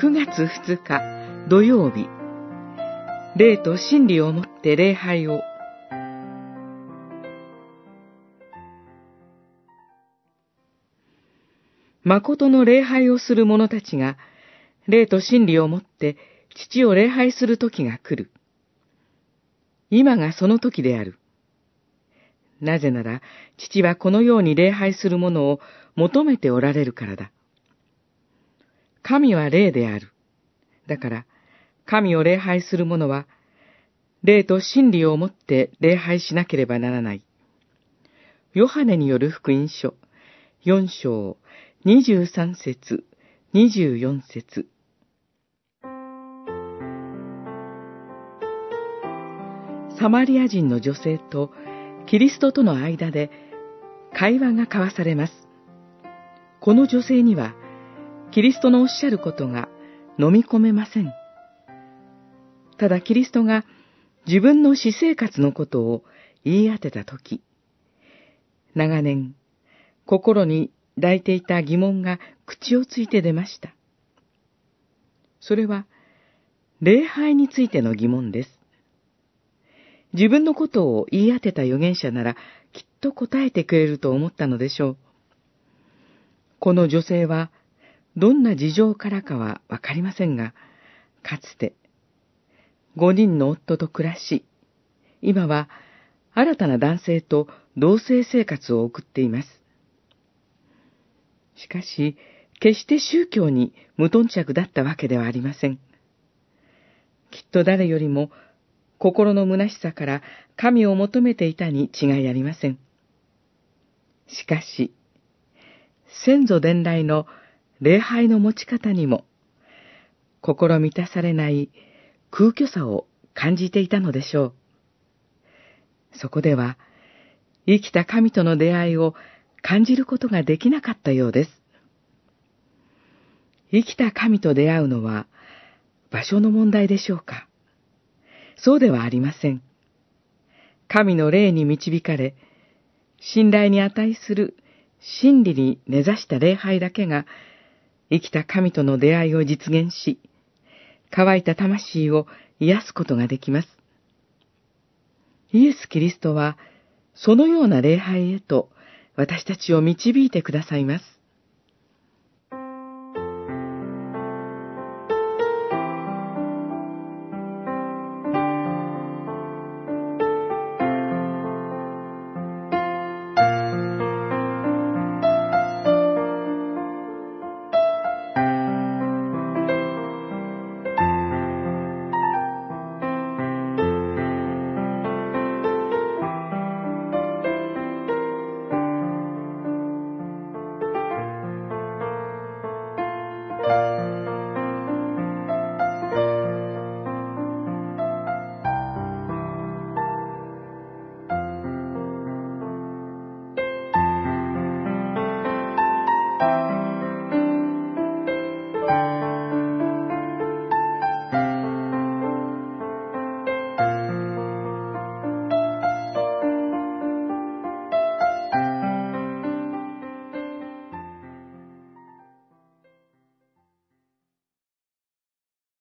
9月2日土曜日、霊と真理をもって礼拝を。誠の礼拝をする者たちが、霊と真理をもって父を礼拝する時が来る。今がその時である。なぜなら、父はこのように礼拝する者を求めておられるからだ。神は霊である。だから、神を礼拝する者は、霊と真理をもって礼拝しなければならない。ヨハネによる福音書、四章、二十三節、二十四節。サマリア人の女性とキリストとの間で会話が交わされます。この女性には、キリストのおっしゃることが飲み込めません。ただキリストが自分の私生活のことを言い当てたとき、長年、心に抱いていた疑問が口をついて出ました。それは、礼拝についての疑問です。自分のことを言い当てた預言者ならきっと答えてくれると思ったのでしょう。この女性はどんな事情からかはわかりませんが、かつて五人の夫と暮らし、今は新たな男性と同棲生活を送っています。しかし、決して宗教に無頓着だったわけではありません。きっと誰よりも心の虚しさから神を求めていたに違いありません。しかし、先祖伝来の礼拝の持ち方にも、心満たされない空虚さを感じていたのでしょう。そこでは、生きた神との出会いを感じることができなかったようです。生きた神と出会うのは場所の問題でしょうかそうではありません。神の霊に導かれ、信頼に値する真理に根ざした礼拝だけが、生きた神との出会いを実現し、乾いた魂を癒すことができます。イエス・キリストは、そのような礼拝へと私たちを導いてくださいます。